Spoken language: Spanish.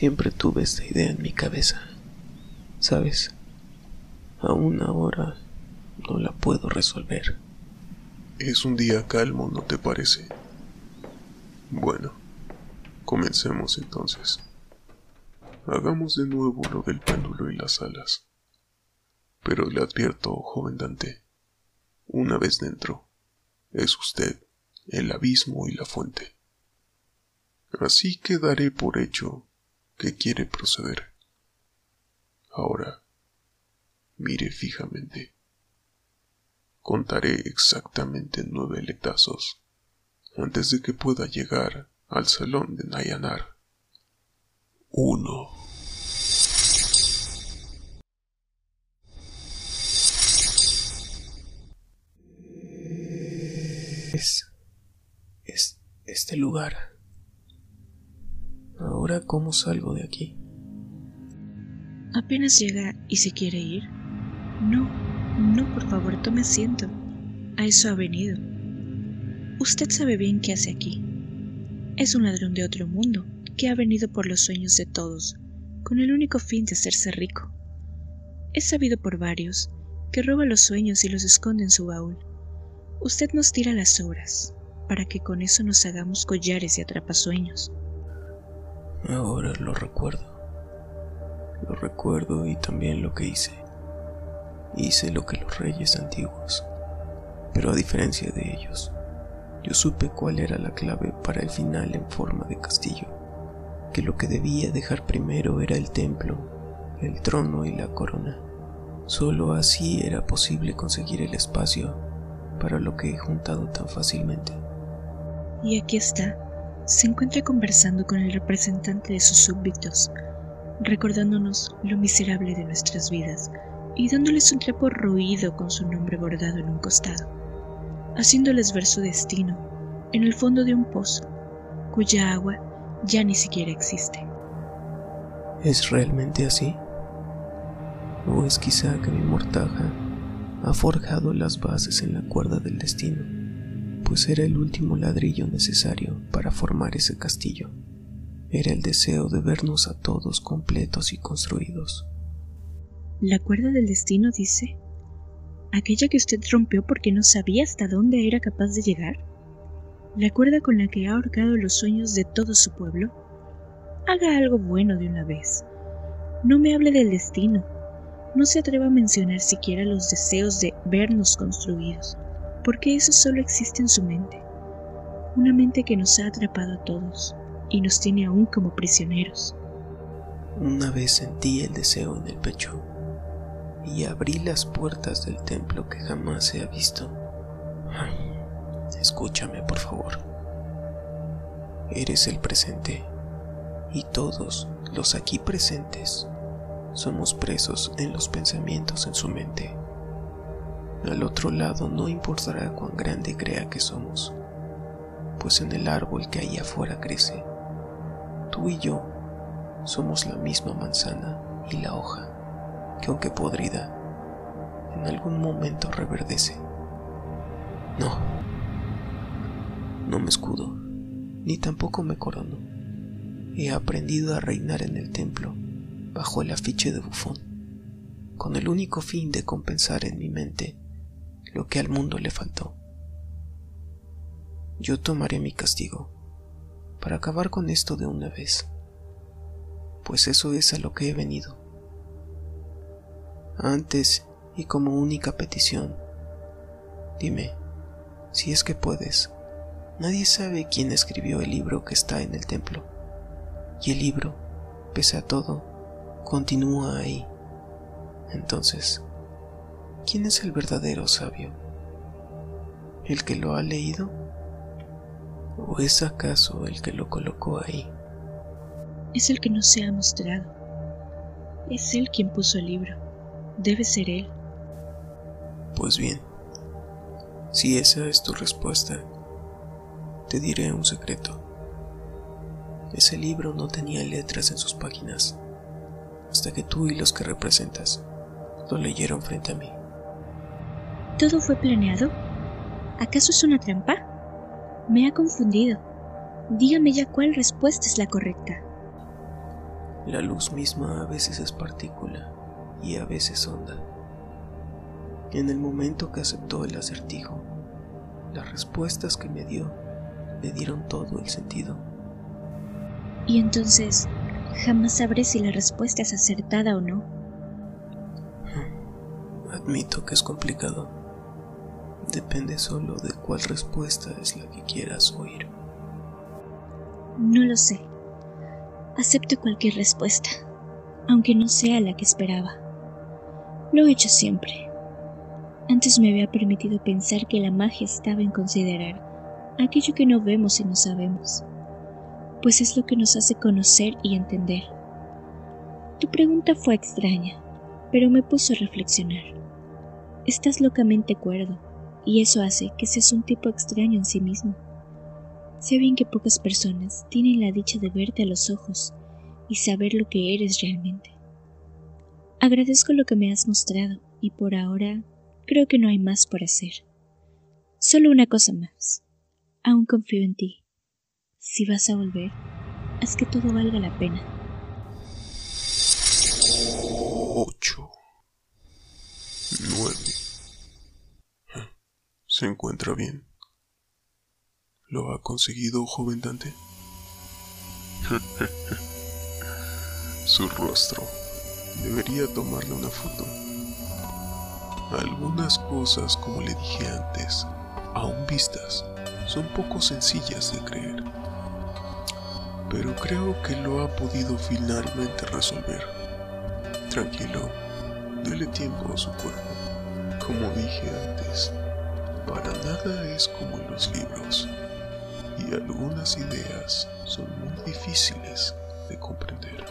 Siempre tuve esta idea en mi cabeza. ¿Sabes? Aún ahora no la puedo resolver. Es un día calmo, ¿no te parece? Bueno, comencemos entonces. Hagamos de nuevo lo del péndulo y las alas. Pero le advierto, joven Dante, una vez dentro, es usted el abismo y la fuente. Así que daré por hecho que quiere proceder. Ahora, mire fijamente. Contaré exactamente nueve letazos antes de que pueda llegar al salón de Nayanar. Uno. Es... es este lugar. ¿Cómo salgo de aquí? Apenas llega y se quiere ir. No, no, por favor, tome asiento. A eso ha venido. Usted sabe bien qué hace aquí. Es un ladrón de otro mundo que ha venido por los sueños de todos, con el único fin de hacerse rico. Es sabido por varios que roba los sueños y los esconde en su baúl. Usted nos tira las obras, para que con eso nos hagamos collares y atrapasueños. Ahora lo recuerdo. Lo recuerdo y también lo que hice. Hice lo que los reyes antiguos. Pero a diferencia de ellos, yo supe cuál era la clave para el final en forma de castillo. Que lo que debía dejar primero era el templo, el trono y la corona. Solo así era posible conseguir el espacio para lo que he juntado tan fácilmente. Y aquí está. Se encuentra conversando con el representante de sus súbditos, recordándonos lo miserable de nuestras vidas y dándoles un trapo roído con su nombre bordado en un costado, haciéndoles ver su destino en el fondo de un pozo cuya agua ya ni siquiera existe. ¿Es realmente así? ¿O es quizá que mi mortaja ha forjado las bases en la cuerda del destino, pues era el último ladrillo necesario para formar ese castillo? Era el deseo de vernos a todos completos y construidos. La cuerda del destino dice, aquella que usted rompió porque no sabía hasta dónde era capaz de llegar. La cuerda con la que ha ahorcado los sueños de todo su pueblo. Haga algo bueno de una vez. No me hable del destino. No se atreva a mencionar siquiera los deseos de vernos construidos, porque eso solo existe en su mente. Una mente que nos ha atrapado a todos y nos tiene aún como prisioneros. Una vez sentí el deseo en el pecho y abrí las puertas del templo que jamás se ha visto. Escúchame, por favor. Eres el presente y todos los aquí presentes somos presos en los pensamientos en su mente. Al otro lado no importará cuán grande crea que somos, pues en el árbol que ahí afuera crece Tú y yo somos la misma manzana y la hoja, que aunque podrida, en algún momento reverdece. No, no me escudo, ni tampoco me corono. He aprendido a reinar en el templo, bajo el afiche de bufón, con el único fin de compensar en mi mente lo que al mundo le faltó. Yo tomaré mi castigo para acabar con esto de una vez, pues eso es a lo que he venido. Antes y como única petición, dime, si es que puedes, nadie sabe quién escribió el libro que está en el templo, y el libro, pese a todo, continúa ahí. Entonces, ¿quién es el verdadero sabio? ¿El que lo ha leído? ¿O es acaso el que lo colocó ahí? Es el que no se ha mostrado. Es él quien puso el libro. Debe ser él. Pues bien, si esa es tu respuesta, te diré un secreto. Ese libro no tenía letras en sus páginas, hasta que tú y los que representas lo leyeron frente a mí. ¿Todo fue planeado? ¿Acaso es una trampa? Me ha confundido. Dígame ya cuál respuesta es la correcta. La luz misma a veces es partícula y a veces onda. En el momento que aceptó el acertijo, las respuestas que me dio le dieron todo el sentido. Y entonces, jamás sabré si la respuesta es acertada o no. Admito que es complicado. Depende solo de cuál respuesta es la que quieras oír. No lo sé. Acepto cualquier respuesta, aunque no sea la que esperaba. Lo he hecho siempre. Antes me había permitido pensar que la magia estaba en considerar aquello que no vemos y no sabemos, pues es lo que nos hace conocer y entender. Tu pregunta fue extraña, pero me puso a reflexionar. Estás locamente cuerdo, y eso hace que seas un tipo extraño en sí mismo. Sé bien que pocas personas tienen la dicha de verte a los ojos y saber lo que eres realmente. Agradezco lo que me has mostrado y por ahora creo que no hay más por hacer. Solo una cosa más. Aún confío en ti. Si vas a volver, haz que todo valga la pena. ¿Se encuentra bien? ¿Lo ha conseguido, joven Dante? Su rostro. Debería tomarle una foto. Algunas cosas, como le dije antes, aún vistas, son poco sencillas de creer. Pero creo que lo ha podido finalmente resolver. Tranquilo, dele tiempo a su cuerpo. Como dije antes, para nada es como en los libros, y algunas ideas son muy difíciles de comprender.